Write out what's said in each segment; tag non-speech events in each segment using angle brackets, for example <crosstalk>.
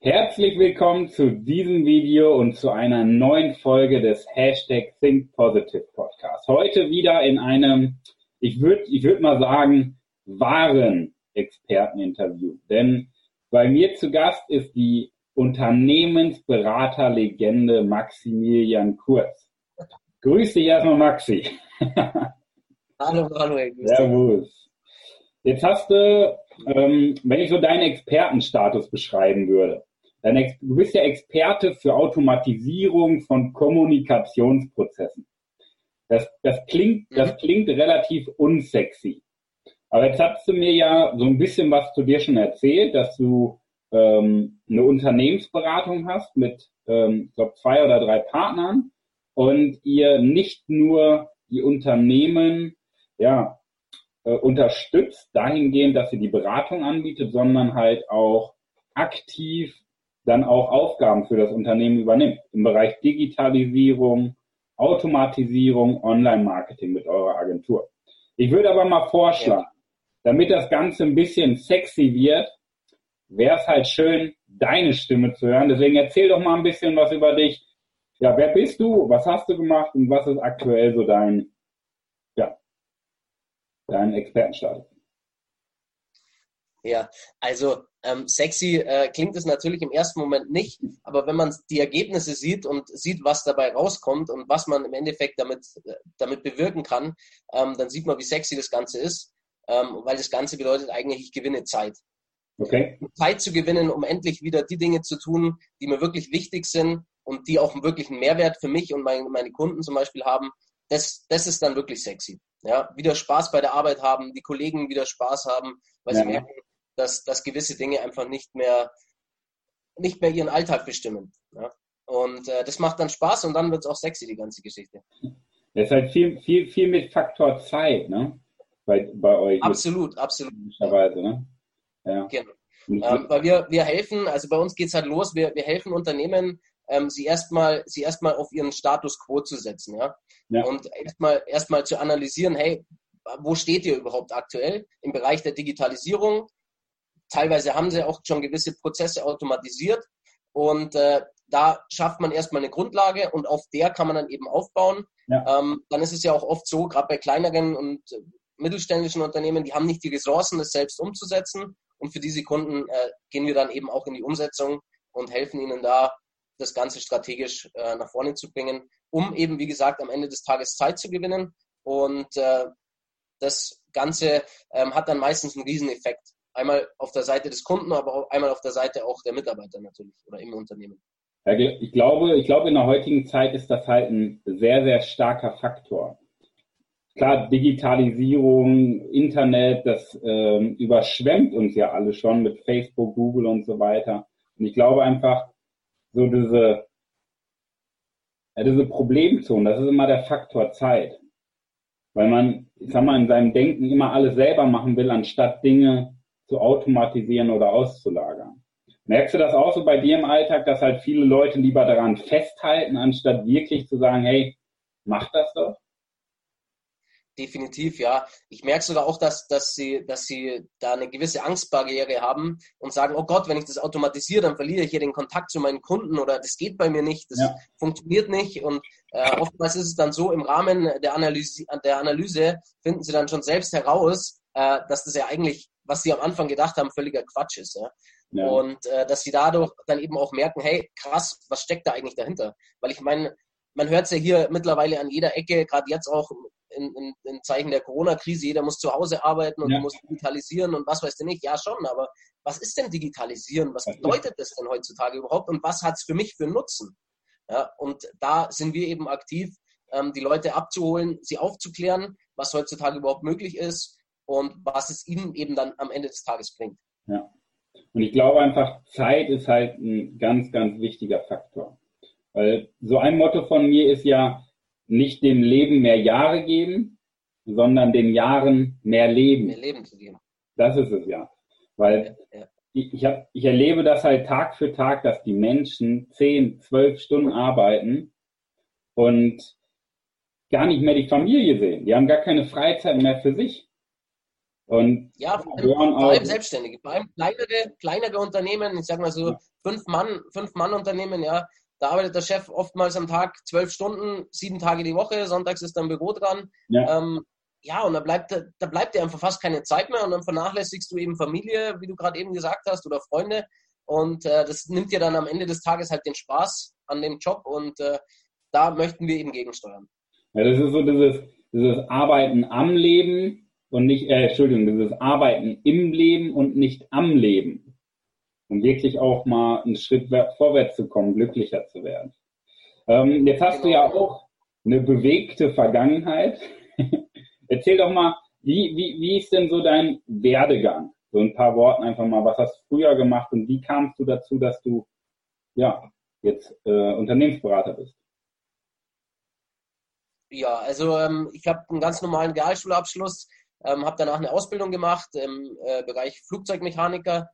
Herzlich willkommen zu diesem Video und zu einer neuen Folge des Hashtag Think Positive Podcast. Heute wieder in einem, ich würde ich würd mal sagen, wahren Experteninterview. Denn bei mir zu Gast ist die Unternehmensberaterlegende Maximilian Kurz. Grüß dich erstmal, Maxi. <laughs> Hallo, Manuel. Servus. Jetzt hast du, ähm, wenn ich so deinen Expertenstatus beschreiben würde, du bist ja Experte für Automatisierung von Kommunikationsprozessen. Das, das klingt, mhm. das klingt relativ unsexy. Aber jetzt hast du mir ja so ein bisschen was zu dir schon erzählt, dass du ähm, eine Unternehmensberatung hast mit, ähm, ich glaube, zwei oder drei Partnern und ihr nicht nur die Unternehmen ja, äh, unterstützt dahingehend, dass ihr die Beratung anbietet, sondern halt auch aktiv dann auch Aufgaben für das Unternehmen übernimmt im Bereich Digitalisierung, Automatisierung, Online-Marketing mit eurer Agentur. Ich würde aber mal vorschlagen, damit das Ganze ein bisschen sexy wird, wäre es halt schön, deine Stimme zu hören. Deswegen erzähl doch mal ein bisschen was über dich. Ja, wer bist du? Was hast du gemacht? Und was ist aktuell so dein, ja, dein Expertenstatus? Ja, also ähm, sexy äh, klingt es natürlich im ersten Moment nicht, aber wenn man die Ergebnisse sieht und sieht, was dabei rauskommt und was man im Endeffekt damit, äh, damit bewirken kann, ähm, dann sieht man, wie sexy das Ganze ist, ähm, weil das Ganze bedeutet eigentlich, ich gewinne Zeit. Okay. Zeit zu gewinnen, um endlich wieder die Dinge zu tun, die mir wirklich wichtig sind und die auch einen wirklichen Mehrwert für mich und meine, meine Kunden zum Beispiel haben, das, das ist dann wirklich sexy. Ja, wieder Spaß bei der Arbeit haben, die Kollegen wieder Spaß haben, weil ja. sie merken, dass, dass gewisse Dinge einfach nicht mehr, nicht mehr ihren Alltag bestimmen. Ja? Und äh, das macht dann Spaß und dann wird es auch sexy, die ganze Geschichte. Das ist halt viel, viel, viel mit Faktor Zeit, ne? Bei, bei euch. Absolut, absolut. Ne? Ja. Genau. Ähm, weil wir, wir helfen, also bei uns geht es halt los, wir, wir helfen Unternehmen, ähm, sie erstmal sie erstmal auf ihren Status quo zu setzen, ja. ja. Und erstmal erstmal zu analysieren, hey, wo steht ihr überhaupt aktuell im Bereich der Digitalisierung? Teilweise haben sie auch schon gewisse Prozesse automatisiert und äh, da schafft man erstmal eine Grundlage und auf der kann man dann eben aufbauen. Ja. Ähm, dann ist es ja auch oft so, gerade bei kleineren und mittelständischen Unternehmen, die haben nicht die Ressourcen, das selbst umzusetzen. Und für diese Kunden äh, gehen wir dann eben auch in die Umsetzung und helfen ihnen da, das Ganze strategisch äh, nach vorne zu bringen, um eben, wie gesagt, am Ende des Tages Zeit zu gewinnen. Und äh, das Ganze ähm, hat dann meistens einen Rieseneffekt. Einmal auf der Seite des Kunden, aber auch einmal auf der Seite auch der Mitarbeiter natürlich oder im Unternehmen. Ich glaube, ich glaube, in der heutigen Zeit ist das halt ein sehr, sehr starker Faktor. Klar, Digitalisierung, Internet, das ähm, überschwemmt uns ja alle schon mit Facebook, Google und so weiter. Und ich glaube einfach, so diese, ja, diese Problemzone, das ist immer der Faktor Zeit. Weil man, ich sag mal, in seinem Denken immer alles selber machen will, anstatt Dinge zu automatisieren oder auszulagern. Merkst du das auch so bei dir im Alltag, dass halt viele Leute lieber daran festhalten, anstatt wirklich zu sagen, hey, mach das doch? definitiv, ja. Ich merke sogar auch, dass, dass, sie, dass sie da eine gewisse Angstbarriere haben und sagen, oh Gott, wenn ich das automatisiere, dann verliere ich hier den Kontakt zu meinen Kunden oder das geht bei mir nicht, das ja. funktioniert nicht. Und äh, oftmals ist es dann so, im Rahmen der Analyse, der Analyse finden sie dann schon selbst heraus, äh, dass das ja eigentlich, was sie am Anfang gedacht haben, völliger Quatsch ist. Ja? ja. Und äh, dass sie dadurch dann eben auch merken, hey, krass, was steckt da eigentlich dahinter? Weil ich meine, man hört es ja hier mittlerweile an jeder Ecke, gerade jetzt auch in, in, in Zeichen der Corona-Krise, jeder muss zu Hause arbeiten und ja. muss digitalisieren und was weiß du nicht. Ja, schon, aber was ist denn digitalisieren? Was bedeutet das denn heutzutage überhaupt und was hat es für mich für Nutzen? Ja, und da sind wir eben aktiv, ähm, die Leute abzuholen, sie aufzuklären, was heutzutage überhaupt möglich ist und was es ihnen eben dann am Ende des Tages bringt. Ja. Und ich glaube einfach, Zeit ist halt ein ganz, ganz wichtiger Faktor. Weil so ein Motto von mir ist ja, nicht dem Leben mehr Jahre geben, sondern den Jahren mehr Leben. Mehr Leben zu geben. Das ist es ja. Weil ja, ja. Ich, ich, hab, ich erlebe das halt Tag für Tag, dass die Menschen zehn, zwölf Stunden arbeiten und gar nicht mehr die Familie sehen. Die haben gar keine Freizeit mehr für sich. Und ja, vor allem, vor allem Selbstständige, vor allem kleinere, kleinere Unternehmen, ich sag mal so ja. fünf Mann, fünf Mann Unternehmen, ja, da arbeitet der Chef oftmals am Tag zwölf Stunden, sieben Tage die Woche, sonntags ist er im Büro dran. Ja, ähm, ja und da bleibt, da bleibt dir einfach fast keine Zeit mehr und dann vernachlässigst du eben Familie, wie du gerade eben gesagt hast, oder Freunde. Und äh, das nimmt dir dann am Ende des Tages halt den Spaß an dem Job und äh, da möchten wir eben gegensteuern. Ja, das ist so dieses, dieses Arbeiten am Leben und nicht, äh, Entschuldigung, dieses Arbeiten im Leben und nicht am Leben um wirklich auch mal einen Schritt vorwärts zu kommen, glücklicher zu werden. Ähm, jetzt hast du ja auch eine bewegte Vergangenheit. <laughs> Erzähl doch mal, wie, wie, wie ist denn so dein Werdegang? So ein paar Worten einfach mal, was hast du früher gemacht und wie kamst du dazu, dass du ja jetzt äh, Unternehmensberater bist? Ja, also ähm, ich habe einen ganz normalen Realschulabschluss, ähm, habe danach eine Ausbildung gemacht im äh, Bereich Flugzeugmechaniker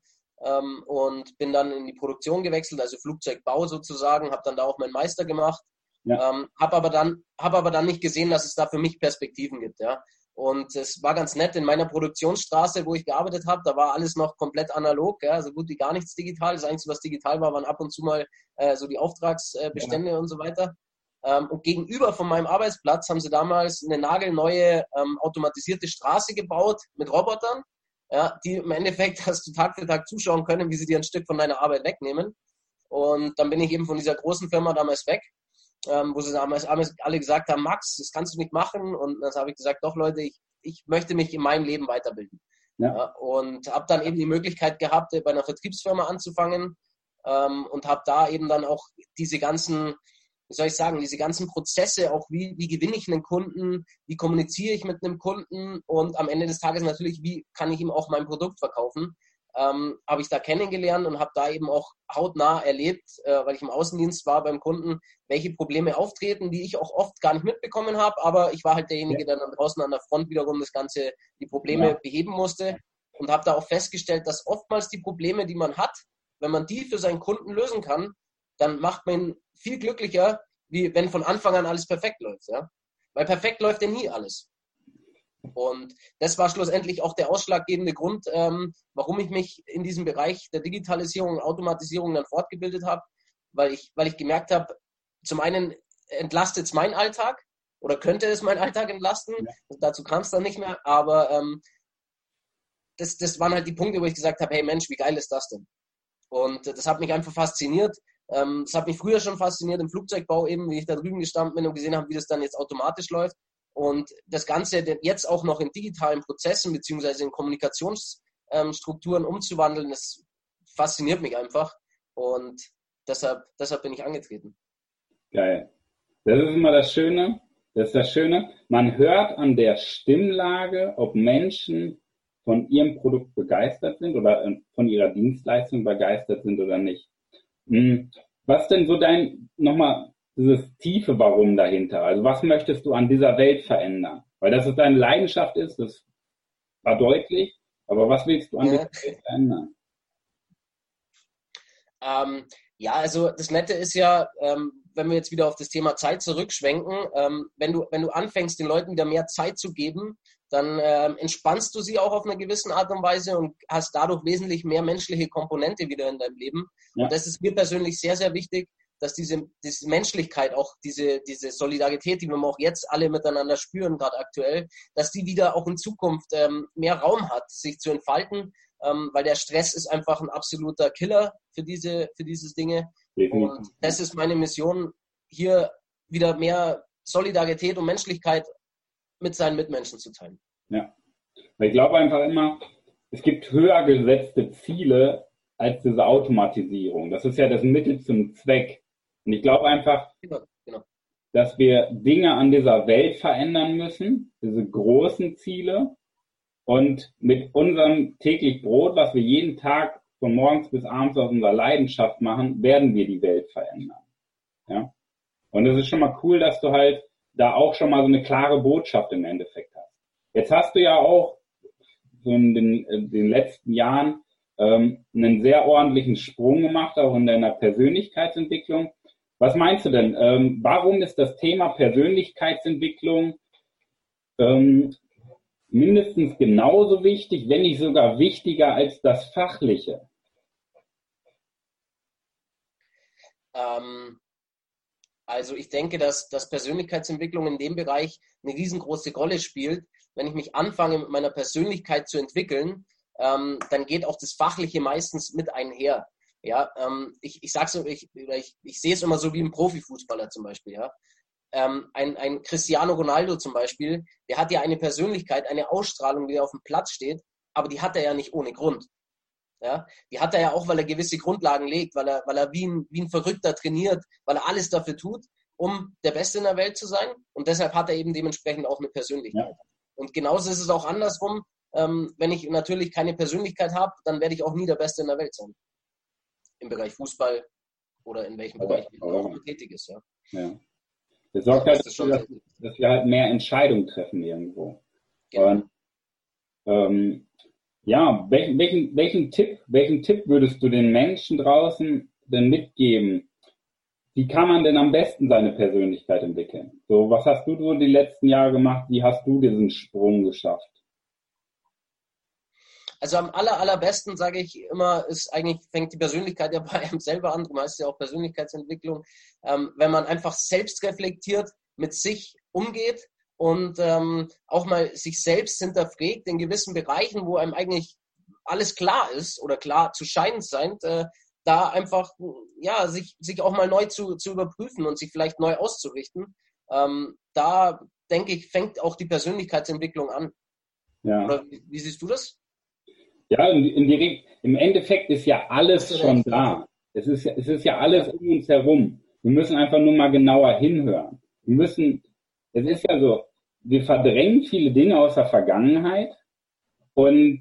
ähm, und bin dann in die Produktion gewechselt, also Flugzeugbau sozusagen, habe dann da auch meinen Meister gemacht, ja. ähm, habe aber dann habe aber dann nicht gesehen, dass es da für mich Perspektiven gibt, ja. Und es war ganz nett in meiner Produktionsstraße, wo ich gearbeitet habe, da war alles noch komplett analog, ja, so gut wie gar nichts digital. Das Einzige, was digital war, waren ab und zu mal äh, so die Auftragsbestände ja. und so weiter. Ähm, und gegenüber von meinem Arbeitsplatz haben sie damals eine nagelneue ähm, automatisierte Straße gebaut mit Robotern ja, die im Endeffekt <laughs> hast du Tag für Tag zuschauen können, wie sie dir ein Stück von deiner Arbeit wegnehmen. Und dann bin ich eben von dieser großen Firma damals weg, ähm, wo sie damals alle gesagt haben, Max, das kannst du nicht machen. Und dann habe ich gesagt, doch Leute, ich, ich möchte mich in meinem Leben weiterbilden. Ja. Ja, und habe dann eben die Möglichkeit gehabt, bei einer Vertriebsfirma anzufangen ähm, und habe da eben dann auch diese ganzen wie soll ich sagen, diese ganzen Prozesse, auch wie, wie gewinne ich einen Kunden, wie kommuniziere ich mit einem Kunden und am Ende des Tages natürlich, wie kann ich ihm auch mein Produkt verkaufen, ähm, habe ich da kennengelernt und habe da eben auch hautnah erlebt, äh, weil ich im Außendienst war beim Kunden, welche Probleme auftreten, die ich auch oft gar nicht mitbekommen habe, aber ich war halt derjenige, ja. der dann draußen an der Front wiederum das Ganze, die Probleme ja. beheben musste und habe da auch festgestellt, dass oftmals die Probleme, die man hat, wenn man die für seinen Kunden lösen kann, dann macht man viel glücklicher, wie wenn von Anfang an alles perfekt läuft. Ja? Weil perfekt läuft ja nie alles. Und das war schlussendlich auch der ausschlaggebende Grund, ähm, warum ich mich in diesem Bereich der Digitalisierung und Automatisierung dann fortgebildet habe, weil ich, weil ich gemerkt habe, zum einen entlastet es meinen Alltag oder könnte es meinen Alltag entlasten. Ja. Dazu kam es dann nicht mehr, aber ähm, das, das waren halt die Punkte, wo ich gesagt habe, hey Mensch, wie geil ist das denn? Und das hat mich einfach fasziniert, ähm, das hat mich früher schon fasziniert im Flugzeugbau eben, wie ich da drüben gestanden bin und gesehen habe, wie das dann jetzt automatisch läuft. Und das Ganze jetzt auch noch in digitalen Prozessen beziehungsweise in Kommunikationsstrukturen umzuwandeln, das fasziniert mich einfach. Und deshalb, deshalb bin ich angetreten. Geil. Das ist immer das Schöne. Das ist das Schöne. Man hört an der Stimmlage, ob Menschen von ihrem Produkt begeistert sind oder von ihrer Dienstleistung begeistert sind oder nicht. Hm. Was denn so dein, nochmal, dieses tiefe Warum dahinter? Also was möchtest du an dieser Welt verändern? Weil das es deine Leidenschaft ist, das war deutlich, aber was willst du an ja. dieser Welt verändern? Ähm, ja, also das Nette ist ja, ähm, wenn wir jetzt wieder auf das Thema Zeit zurückschwenken, ähm, wenn, du, wenn du anfängst, den Leuten wieder mehr Zeit zu geben, dann ähm, entspannst du sie auch auf eine gewisse Art und Weise und hast dadurch wesentlich mehr menschliche Komponente wieder in deinem Leben. Ja. Und das ist mir persönlich sehr, sehr wichtig, dass diese, diese Menschlichkeit, auch diese, diese Solidarität, die wir auch jetzt alle miteinander spüren, gerade aktuell, dass die wieder auch in Zukunft ähm, mehr Raum hat, sich zu entfalten, ähm, weil der Stress ist einfach ein absoluter Killer für diese, für diese Dinge. Und das ist meine Mission, hier wieder mehr Solidarität und Menschlichkeit mit seinen Mitmenschen zu teilen. Ja. Ich glaube einfach immer, es gibt höher gesetzte Ziele als diese Automatisierung. Das ist ja das Mittel zum Zweck. Und ich glaube einfach, genau, genau. dass wir Dinge an dieser Welt verändern müssen, diese großen Ziele. Und mit unserem täglich Brot, was wir jeden Tag von morgens bis abends aus unserer Leidenschaft machen, werden wir die Welt verändern. Ja. Und es ist schon mal cool, dass du halt da auch schon mal so eine klare Botschaft im Endeffekt hast. Jetzt hast du ja auch so in den, in den letzten Jahren ähm, einen sehr ordentlichen Sprung gemacht, auch in deiner Persönlichkeitsentwicklung. Was meinst du denn? Ähm, warum ist das Thema Persönlichkeitsentwicklung ähm, mindestens genauso wichtig, wenn nicht sogar wichtiger als das Fachliche? Ähm, also ich denke, dass, dass Persönlichkeitsentwicklung in dem Bereich eine riesengroße Rolle spielt. Wenn ich mich anfange, mit meiner Persönlichkeit zu entwickeln, ähm, dann geht auch das Fachliche meistens mit einher. Ja, ähm, ich, ich sag's ich, ich, ich sehe es immer so wie ein Profifußballer zum Beispiel, ja. Ähm, ein, ein Cristiano Ronaldo zum Beispiel, der hat ja eine Persönlichkeit, eine Ausstrahlung, die auf dem Platz steht, aber die hat er ja nicht ohne Grund. Ja, die hat er ja auch, weil er gewisse Grundlagen legt, weil er, weil er wie ein, wie ein Verrückter trainiert, weil er alles dafür tut, um der Beste in der Welt zu sein. Und deshalb hat er eben dementsprechend auch eine Persönlichkeit. Ja. Und genauso ist es auch andersrum. Ähm, wenn ich natürlich keine Persönlichkeit habe, dann werde ich auch nie der Beste in der Welt sein. Im Bereich Fußball oder in welchem Bereich man auch tätig ist. Ja. ja. Das sorgt halt, das dass, dass, wir halt mehr Entscheidungen treffen irgendwo. Genau. Und, ähm, ja, welchen, welchen, welchen Tipp, welchen Tipp würdest du den Menschen draußen denn mitgeben? Wie kann man denn am besten seine Persönlichkeit entwickeln? So, was hast du so die letzten Jahre gemacht? Wie hast du diesen Sprung geschafft? Also am aller, allerbesten, sage ich immer, ist eigentlich, fängt die Persönlichkeit ja <laughs> bei einem selber an, heißt es ja auch Persönlichkeitsentwicklung, ähm, wenn man einfach selbst reflektiert mit sich umgeht und ähm, auch mal sich selbst hinterfragt in gewissen Bereichen, wo einem eigentlich alles klar ist oder klar zu scheinen scheint, äh, da einfach ja sich, sich auch mal neu zu, zu überprüfen und sich vielleicht neu auszurichten. Ähm, da denke ich, fängt auch die Persönlichkeitsentwicklung an. Ja. Oder wie, wie siehst du das? Ja, in, in die, im Endeffekt ist ja alles schon da. Es ist, es ist ja alles um uns herum. Wir müssen einfach nur mal genauer hinhören. Wir müssen es ist ja so, wir verdrängen viele Dinge aus der Vergangenheit und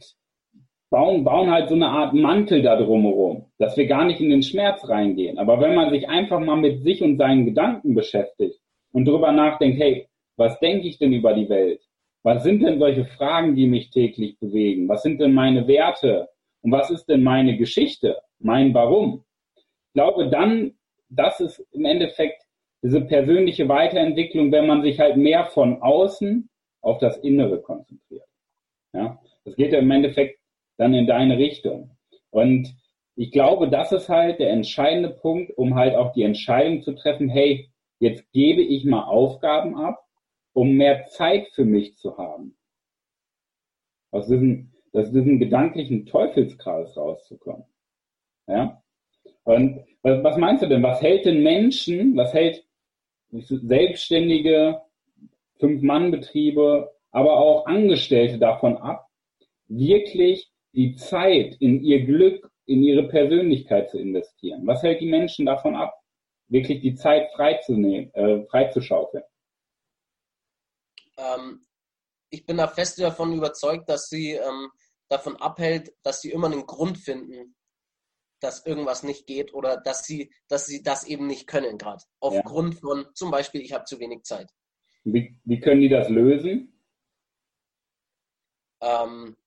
bauen, bauen halt so eine Art Mantel da drumherum, dass wir gar nicht in den Schmerz reingehen. Aber wenn man sich einfach mal mit sich und seinen Gedanken beschäftigt und drüber nachdenkt, hey, was denke ich denn über die Welt? Was sind denn solche Fragen, die mich täglich bewegen? Was sind denn meine Werte? Und was ist denn meine Geschichte? Mein Warum? Ich glaube, dann, das ist im Endeffekt diese persönliche Weiterentwicklung, wenn man sich halt mehr von außen auf das Innere konzentriert. Ja, das geht ja im Endeffekt dann in deine Richtung. Und ich glaube, das ist halt der entscheidende Punkt, um halt auch die Entscheidung zu treffen, hey, jetzt gebe ich mal Aufgaben ab, um mehr Zeit für mich zu haben. Aus diesem, aus diesem gedanklichen Teufelskreis rauszukommen. Ja? Und was, meinst du denn? Was hält den Menschen, was hält Selbstständige, Fünf-Mann-Betriebe, aber auch Angestellte davon ab, wirklich die Zeit in ihr Glück, in ihre Persönlichkeit zu investieren. Was hält die Menschen davon ab, wirklich die Zeit freizunehmen, äh, freizuschaufeln? Ähm, ich bin da fest davon überzeugt, dass sie ähm, davon abhält, dass sie immer einen Grund finden, dass irgendwas nicht geht oder dass sie, dass sie das eben nicht können gerade. Aufgrund ja. von zum Beispiel, ich habe zu wenig Zeit. Wie, wie können die das lösen? Ähm,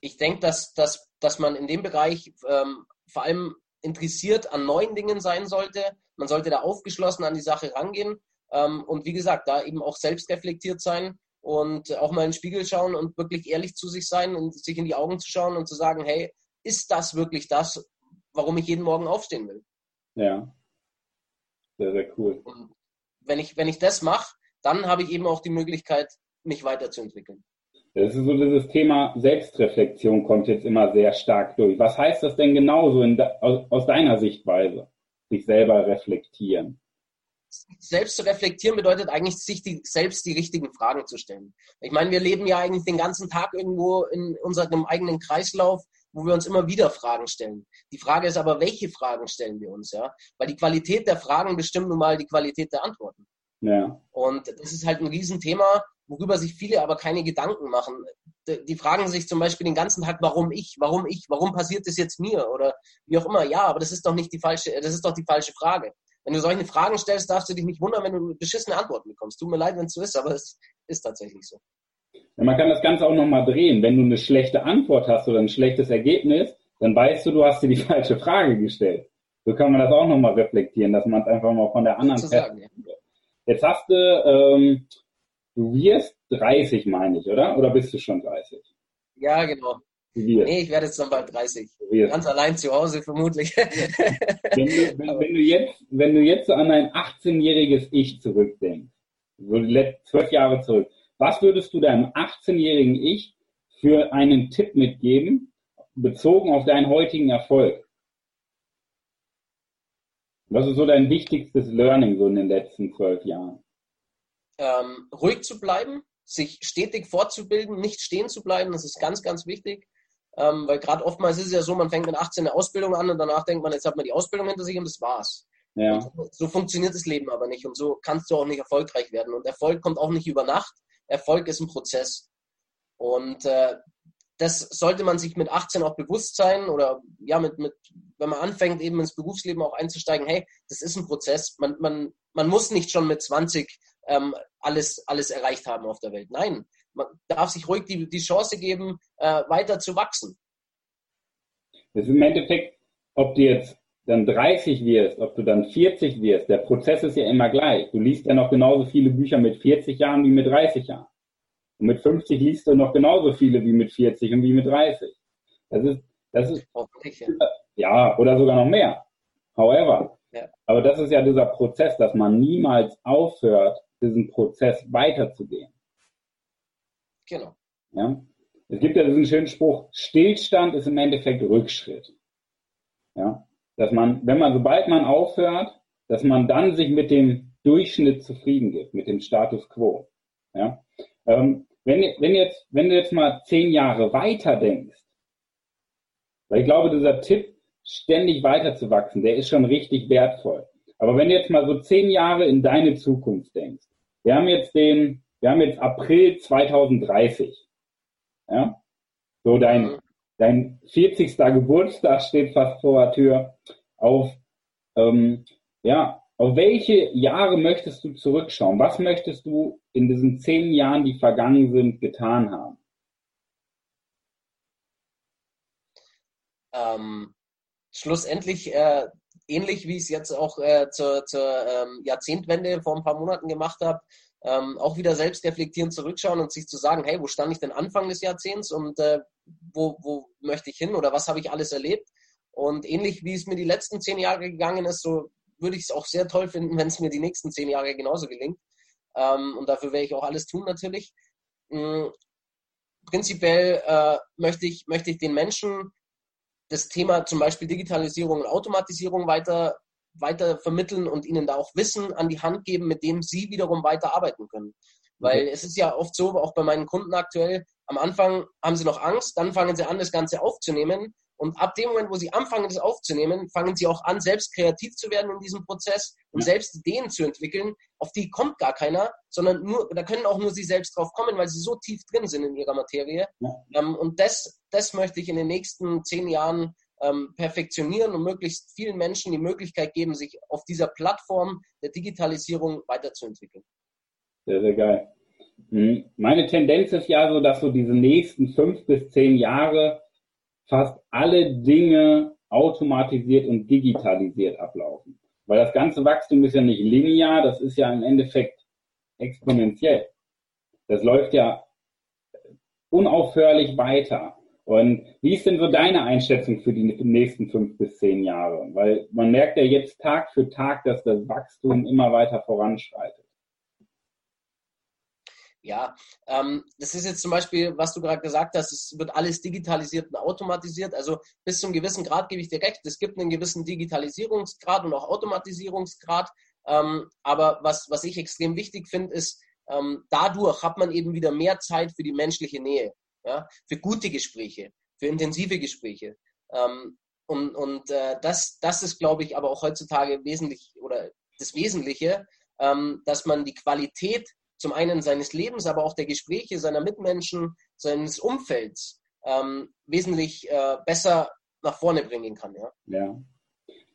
ich denke, dass, dass, dass man in dem Bereich ähm, vor allem interessiert an neuen Dingen sein sollte. Man sollte da aufgeschlossen an die Sache rangehen. Ähm, und wie gesagt, da eben auch selbst reflektiert sein und auch mal in den Spiegel schauen und wirklich ehrlich zu sich sein und sich in die Augen zu schauen und zu sagen, hey, ist das wirklich das, warum ich jeden Morgen aufstehen will. Ja. Sehr, sehr cool. Und wenn ich, wenn ich das mache, dann habe ich eben auch die Möglichkeit, mich weiterzuentwickeln. Das ist so dieses Thema Selbstreflexion kommt jetzt immer sehr stark durch. Was heißt das denn genauso aus, aus deiner Sichtweise? Sich selber reflektieren. Selbst zu reflektieren bedeutet eigentlich, sich die, selbst die richtigen Fragen zu stellen. Ich meine, wir leben ja eigentlich den ganzen Tag irgendwo in unserem eigenen Kreislauf wo wir uns immer wieder Fragen stellen. Die Frage ist aber, welche Fragen stellen wir uns, ja? Weil die Qualität der Fragen bestimmt nun mal die Qualität der Antworten. Ja. Und das ist halt ein Riesenthema, worüber sich viele aber keine Gedanken machen. Die fragen sich zum Beispiel den ganzen Tag, warum ich, warum ich, warum passiert das jetzt mir oder wie auch immer. Ja, aber das ist doch nicht die falsche, das ist doch die falsche Frage. wenn du solche Fragen stellst, darfst du dich nicht wundern, wenn du beschissene Antworten bekommst. Tut mir leid, wenn es so ist, aber es ist tatsächlich so. Ja, man kann das Ganze auch nochmal drehen. Wenn du eine schlechte Antwort hast oder ein schlechtes Ergebnis, dann weißt du, du hast dir die <laughs> falsche Frage gestellt. So kann man das auch nochmal reflektieren, dass man es einfach mal von der anderen Seite. Jetzt hast du, ähm, du wirst 30, meine ich, oder? Oder bist du schon 30? Ja, genau. Nee, ich werde jetzt dann bald 30. Ganz allein zu Hause vermutlich. wenn, du, wenn, wenn, du jetzt, wenn du jetzt so an dein 18-jähriges Ich zurückdenkst, so zwölf Jahre zurück, was würdest du deinem 18-jährigen Ich für einen Tipp mitgeben, bezogen auf deinen heutigen Erfolg? Was ist so dein wichtigstes Learning so in den letzten zwölf Jahren? Ähm, ruhig zu bleiben, sich stetig fortzubilden, nicht stehen zu bleiben, das ist ganz, ganz wichtig. Ähm, weil gerade oftmals ist es ja so, man fängt mit 18 eine Ausbildung an und danach denkt man, jetzt hat man die Ausbildung hinter sich und das war's. Ja. so funktioniert das Leben aber nicht und so kannst du auch nicht erfolgreich werden. Und Erfolg kommt auch nicht über Nacht. Erfolg ist ein Prozess. Und äh, das sollte man sich mit 18 auch bewusst sein oder ja, mit, mit, wenn man anfängt, eben ins Berufsleben auch einzusteigen, hey, das ist ein Prozess. Man, man, man muss nicht schon mit 20 ähm, alles, alles erreicht haben auf der Welt. Nein, man darf sich ruhig die, die Chance geben, äh, weiter zu wachsen. Das ist im Endeffekt, ob du jetzt dann 30 wirst, ob du dann 40 wirst, der Prozess ist ja immer gleich. Du liest ja noch genauso viele Bücher mit 40 Jahren wie mit 30 Jahren. Und mit 50 liest du noch genauso viele wie mit 40 und wie mit 30. Das ist, das ist, ja, oder sogar noch mehr. However. Ja. Aber das ist ja dieser Prozess, dass man niemals aufhört, diesen Prozess weiterzugehen. Genau. Ja. Es gibt ja diesen schönen Spruch, Stillstand ist im Endeffekt Rückschritt. Ja. Dass man, wenn man, sobald man aufhört, dass man dann sich mit dem Durchschnitt zufrieden gibt, mit dem Status quo. Ja. Ähm, wenn, wenn, jetzt, wenn du jetzt mal zehn Jahre weiter denkst, weil ich glaube, dieser Tipp, ständig weiterzuwachsen, der ist schon richtig wertvoll. Aber wenn du jetzt mal so zehn Jahre in deine Zukunft denkst, wir haben jetzt den, wir haben jetzt April 2030. Ja? So dein. Dein 40. Geburtstag steht fast vor der Tür. Auf, ähm, ja, auf welche Jahre möchtest du zurückschauen? Was möchtest du in diesen zehn Jahren, die vergangen sind, getan haben? Ähm, schlussendlich äh, ähnlich wie ich es jetzt auch äh, zur, zur ähm, Jahrzehntwende vor ein paar Monaten gemacht habe, ähm, auch wieder selbst reflektieren, zurückschauen und sich zu sagen, hey, wo stand ich denn Anfang des Jahrzehnts und äh, wo, wo möchte ich hin oder was habe ich alles erlebt? Und ähnlich wie es mir die letzten zehn Jahre gegangen ist, so würde ich es auch sehr toll finden, wenn es mir die nächsten zehn Jahre genauso gelingt. Ähm, und dafür werde ich auch alles tun natürlich. Mhm. Prinzipiell äh, möchte, ich, möchte ich den Menschen das Thema zum Beispiel Digitalisierung und Automatisierung weiter, weiter vermitteln und ihnen da auch Wissen an die Hand geben, mit dem sie wiederum weiter arbeiten können. Weil okay. es ist ja oft so, auch bei meinen Kunden aktuell, am Anfang haben sie noch Angst, dann fangen sie an, das Ganze aufzunehmen und ab dem Moment, wo sie anfangen, das aufzunehmen, fangen sie auch an, selbst kreativ zu werden in diesem Prozess und ja. selbst Ideen zu entwickeln, auf die kommt gar keiner, sondern nur, da können auch nur sie selbst drauf kommen, weil sie so tief drin sind in ihrer Materie. Ja. Ähm, und das, das möchte ich in den nächsten zehn Jahren ähm, perfektionieren und möglichst vielen Menschen die Möglichkeit geben, sich auf dieser Plattform der Digitalisierung weiterzuentwickeln. Sehr, sehr geil. Hm. Meine Tendenz ist ja so, dass so diese nächsten fünf bis zehn Jahre fast alle Dinge automatisiert und digitalisiert ablaufen. Weil das ganze Wachstum ist ja nicht linear, das ist ja im Endeffekt exponentiell. Das läuft ja unaufhörlich weiter. Und wie ist denn so deine Einschätzung für die nächsten fünf bis zehn Jahre? Weil man merkt ja jetzt Tag für Tag, dass das Wachstum immer weiter voranschreitet. Ja, ähm, das ist jetzt zum Beispiel, was du gerade gesagt hast, es wird alles digitalisiert und automatisiert. Also bis zu einem gewissen Grad gebe ich dir recht. Es gibt einen gewissen Digitalisierungsgrad und auch Automatisierungsgrad. Ähm, aber was, was ich extrem wichtig finde, ist, ähm, dadurch hat man eben wieder mehr Zeit für die menschliche Nähe, ja? für gute Gespräche, für intensive Gespräche. Ähm, und und äh, das, das ist, glaube ich, aber auch heutzutage wesentlich oder das Wesentliche, ähm, dass man die Qualität zum einen seines Lebens, aber auch der Gespräche seiner Mitmenschen, seines Umfelds ähm, wesentlich äh, besser nach vorne bringen kann. Ja. ja.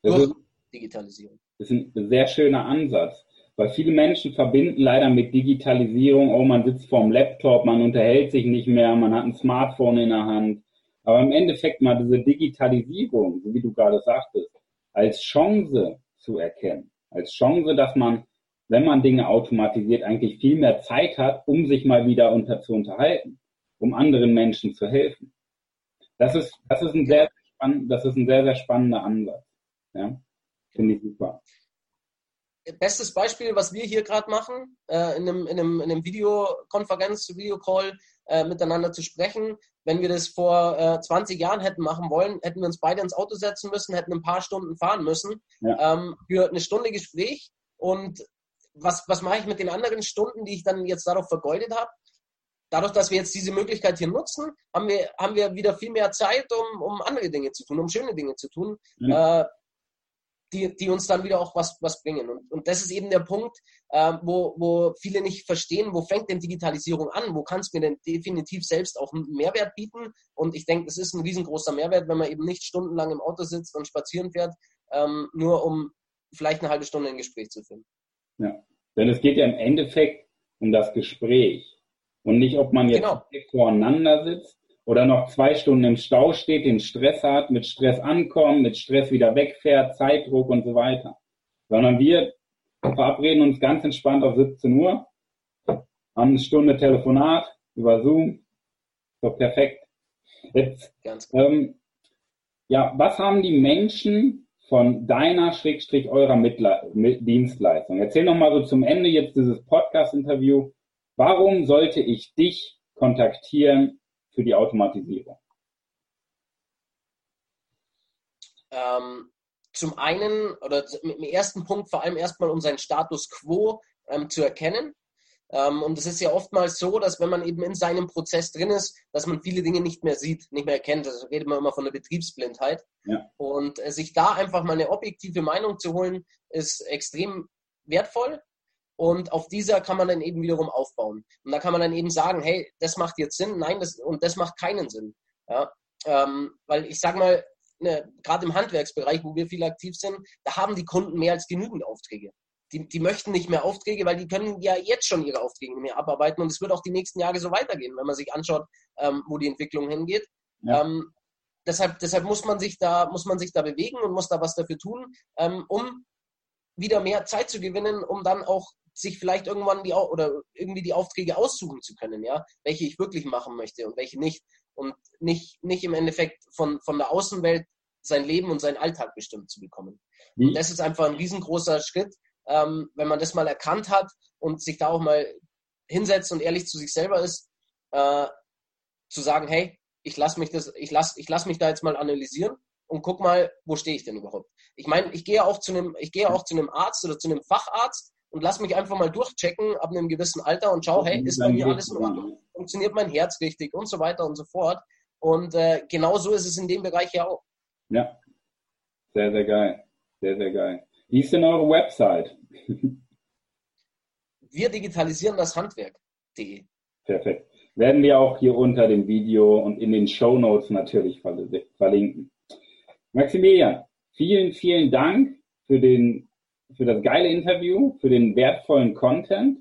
Durch ist, Digitalisierung. ist ein sehr schöner Ansatz. Weil viele Menschen verbinden leider mit Digitalisierung, oh, man sitzt vorm Laptop, man unterhält sich nicht mehr, man hat ein Smartphone in der Hand. Aber im Endeffekt mal diese Digitalisierung, so wie du gerade sagtest, als Chance zu erkennen. Als Chance, dass man, wenn man Dinge automatisiert, eigentlich viel mehr Zeit hat, um sich mal wieder unter zu unterhalten, um anderen Menschen zu helfen. Das ist, das ist ein sehr, das ist ein sehr, sehr spannender Ansatz. Ja, finde ich super bestes Beispiel, was wir hier gerade machen, äh, in einem, in einem, in einem Videokonferenz, Videocall äh, miteinander zu sprechen. Wenn wir das vor äh, 20 Jahren hätten machen wollen, hätten wir uns beide ins Auto setzen müssen, hätten ein paar Stunden fahren müssen ja. ähm, für eine Stunde Gespräch. Und was, was mache ich mit den anderen Stunden, die ich dann jetzt darauf vergeudet habe? Dadurch, dass wir jetzt diese Möglichkeit hier nutzen, haben wir, haben wir wieder viel mehr Zeit, um, um andere Dinge zu tun, um schöne Dinge zu tun. Ja. Äh, die, die uns dann wieder auch was, was bringen. Und, und das ist eben der Punkt, äh, wo, wo viele nicht verstehen, wo fängt denn Digitalisierung an? Wo kann es mir denn definitiv selbst auch einen Mehrwert bieten? Und ich denke, das ist ein riesengroßer Mehrwert, wenn man eben nicht stundenlang im Auto sitzt und spazieren fährt, ähm, nur um vielleicht eine halbe Stunde ein Gespräch zu führen. Ja, denn es geht ja im Endeffekt um das Gespräch und nicht, ob man jetzt genau. voreinander sitzt oder noch zwei Stunden im Stau steht, den Stress hat, mit Stress ankommt, mit Stress wieder wegfährt, Zeitdruck und so weiter. Sondern wir verabreden uns ganz entspannt auf 17 Uhr, haben eine Stunde Telefonat über Zoom. So perfekt. Jetzt, ähm, ja, was haben die Menschen von deiner Schrägstrich eurer Mittler Dienstleistung? Erzähl noch mal so zum Ende jetzt dieses Podcast-Interview. Warum sollte ich dich kontaktieren für die Automatisierung? Ähm, zum einen, oder mit dem ersten Punkt vor allem erstmal, um seinen Status quo ähm, zu erkennen. Ähm, und es ist ja oftmals so, dass wenn man eben in seinem Prozess drin ist, dass man viele Dinge nicht mehr sieht, nicht mehr erkennt. Also redet man immer von der Betriebsblindheit. Ja. Und äh, sich da einfach mal eine objektive Meinung zu holen, ist extrem wertvoll. Und auf dieser kann man dann eben wiederum aufbauen. Und da kann man dann eben sagen, hey, das macht jetzt Sinn, nein, das, und das macht keinen Sinn. Ja? Ähm, weil ich sage mal, ne, gerade im Handwerksbereich, wo wir viel aktiv sind, da haben die Kunden mehr als genügend Aufträge. Die, die möchten nicht mehr Aufträge, weil die können ja jetzt schon ihre Aufträge nicht mehr abarbeiten und es wird auch die nächsten Jahre so weitergehen, wenn man sich anschaut, ähm, wo die Entwicklung hingeht. Ja. Ähm, deshalb, deshalb muss man sich da muss man sich da bewegen und muss da was dafür tun, ähm, um wieder mehr Zeit zu gewinnen, um dann auch sich vielleicht irgendwann die oder irgendwie die Aufträge aussuchen zu können, ja, welche ich wirklich machen möchte und welche nicht. Und nicht, nicht im Endeffekt von, von der Außenwelt sein Leben und seinen Alltag bestimmt zu bekommen. Mhm. Und das ist einfach ein riesengroßer Schritt, ähm, wenn man das mal erkannt hat und sich da auch mal hinsetzt und ehrlich zu sich selber ist, äh, zu sagen, hey, ich lasse mich das, ich lass, ich lass mich da jetzt mal analysieren und guck mal, wo stehe ich denn überhaupt? Ich meine, ich gehe auch zu einem, ich gehe auch zu einem Arzt oder zu einem Facharzt und lass mich einfach mal durchchecken ab einem gewissen Alter und schau, hey, ist bei mir alles in Ordnung? Funktioniert mein Herz richtig und so weiter und so fort. Und äh, genau so ist es in dem Bereich ja auch. Ja, sehr, sehr geil. Sehr, sehr geil. Wie ist denn eure Website? <laughs> Wir digitalisieren das Handwerk.de. Perfekt. Werden wir auch hier unter dem Video und in den Show Notes natürlich verlinken. Maximilian, vielen, vielen Dank für den für das geile Interview, für den wertvollen Content.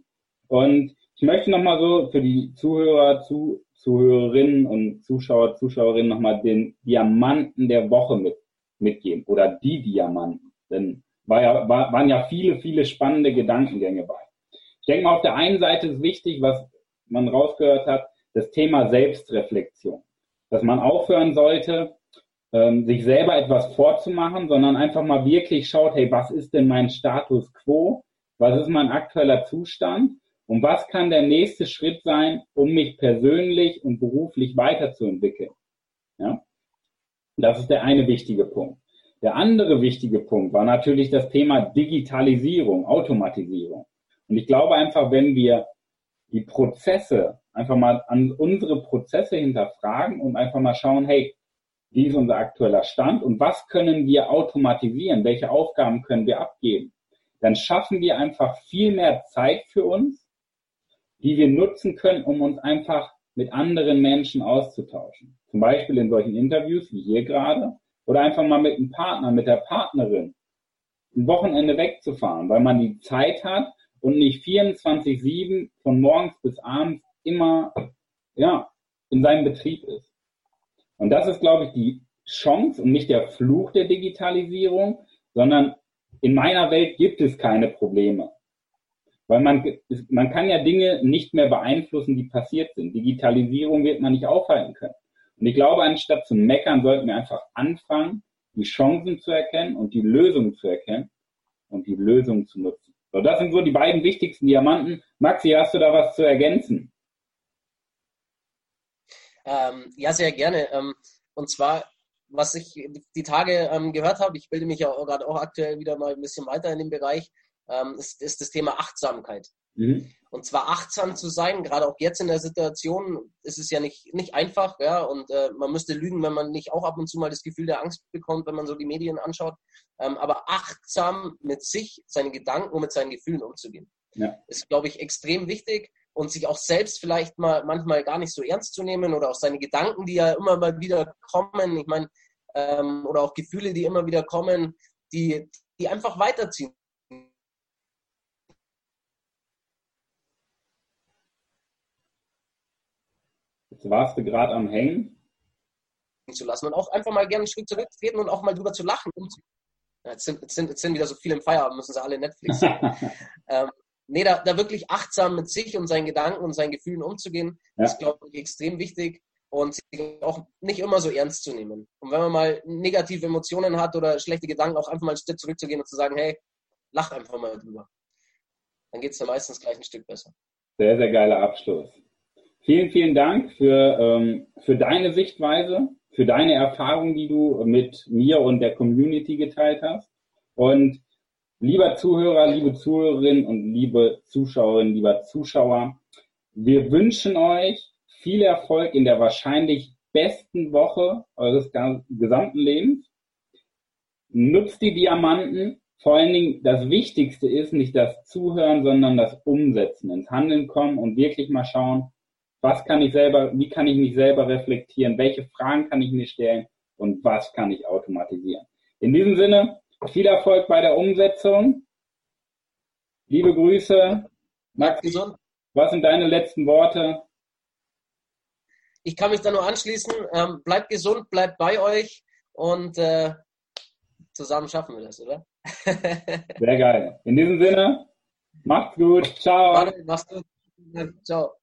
Und ich möchte nochmal so für die Zuhörer, zu, Zuhörerinnen und Zuschauer, Zuschauerinnen nochmal den Diamanten der Woche mit, mitgeben oder die Diamanten. Denn war ja, war, waren ja viele, viele spannende Gedankengänge bei. Ich denke mal, auf der einen Seite ist wichtig, was man rausgehört hat, das Thema Selbstreflexion. Dass man aufhören sollte, ähm, sich selber etwas vorzumachen, sondern einfach mal wirklich schaut, hey, was ist denn mein Status quo? Was ist mein aktueller Zustand? Und was kann der nächste Schritt sein, um mich persönlich und beruflich weiterzuentwickeln? Ja? Das ist der eine wichtige Punkt. Der andere wichtige Punkt war natürlich das Thema Digitalisierung, Automatisierung. Und ich glaube einfach, wenn wir die Prozesse einfach mal an unsere Prozesse hinterfragen und einfach mal schauen, hey, wie ist unser aktueller Stand und was können wir automatisieren, welche Aufgaben können wir abgeben, dann schaffen wir einfach viel mehr Zeit für uns, die wir nutzen können, um uns einfach mit anderen Menschen auszutauschen. Zum Beispiel in solchen Interviews wie hier gerade oder einfach mal mit einem Partner, mit der Partnerin ein Wochenende wegzufahren, weil man die Zeit hat und nicht 24-7 von morgens bis abends immer ja, in seinem Betrieb ist. Und das ist, glaube ich, die Chance und nicht der Fluch der Digitalisierung, sondern in meiner Welt gibt es keine Probleme. Weil man, man kann ja Dinge nicht mehr beeinflussen, die passiert sind. Digitalisierung wird man nicht aufhalten können. Und ich glaube, anstatt zu meckern, sollten wir einfach anfangen, die Chancen zu erkennen und die Lösungen zu erkennen und die Lösungen zu nutzen. So, das sind so die beiden wichtigsten Diamanten. Maxi, hast du da was zu ergänzen? Ähm, ja, sehr gerne. Ähm, und zwar, was ich die Tage ähm, gehört habe, ich bilde mich ja gerade auch aktuell wieder mal ein bisschen weiter in dem Bereich, ähm, ist, ist das Thema Achtsamkeit. Mhm. Und zwar achtsam zu sein, gerade auch jetzt in der Situation, ist es ja nicht, nicht einfach, ja, und äh, man müsste lügen, wenn man nicht auch ab und zu mal das Gefühl der Angst bekommt, wenn man so die Medien anschaut. Ähm, aber achtsam mit sich, seinen Gedanken und mit seinen Gefühlen umzugehen. Ja. Ist, glaube ich, extrem wichtig und sich auch selbst vielleicht mal manchmal gar nicht so ernst zu nehmen oder auch seine Gedanken, die ja immer mal wieder kommen, ich meine, ähm, oder auch Gefühle, die immer wieder kommen, die, die einfach weiterziehen warst du gerade am Hängen. Zu lassen und auch einfach mal gerne einen Schritt zurücktreten und auch mal drüber zu lachen. Jetzt sind, jetzt sind, jetzt sind wieder so viele im Feierabend, müssen sie alle Netflix <laughs> sehen. ähm, nee, da, da wirklich achtsam mit sich und seinen Gedanken und seinen Gefühlen umzugehen, ja. ist, glaube ich, extrem wichtig und sich auch nicht immer so ernst zu nehmen. Und wenn man mal negative Emotionen hat oder schlechte Gedanken, auch einfach mal einen Schritt zurückzugehen und zu sagen, hey, lach einfach mal drüber. Dann geht es ja meistens gleich ein Stück besser. Sehr, sehr geiler Abschluss. Vielen, vielen Dank für, ähm, für deine Sichtweise, für deine Erfahrung, die du mit mir und der Community geteilt hast. Und lieber Zuhörer, liebe Zuhörerinnen und liebe Zuschauerinnen, lieber Zuschauer, wir wünschen euch viel Erfolg in der wahrscheinlich besten Woche eures gesamten Lebens. Nutzt die Diamanten. Vor allen Dingen das Wichtigste ist nicht das Zuhören, sondern das Umsetzen, ins Handeln kommen und wirklich mal schauen, was kann ich selber, wie kann ich mich selber reflektieren, welche Fragen kann ich mir stellen und was kann ich automatisieren. In diesem Sinne, viel Erfolg bei der Umsetzung. Liebe Grüße. Max, gesund. was sind deine letzten Worte? Ich kann mich da nur anschließen. Ähm, bleibt gesund, bleibt bei euch und äh, zusammen schaffen wir das, oder? <laughs> Sehr geil. In diesem Sinne, macht's gut. Ciao. Mach's gut. Ciao.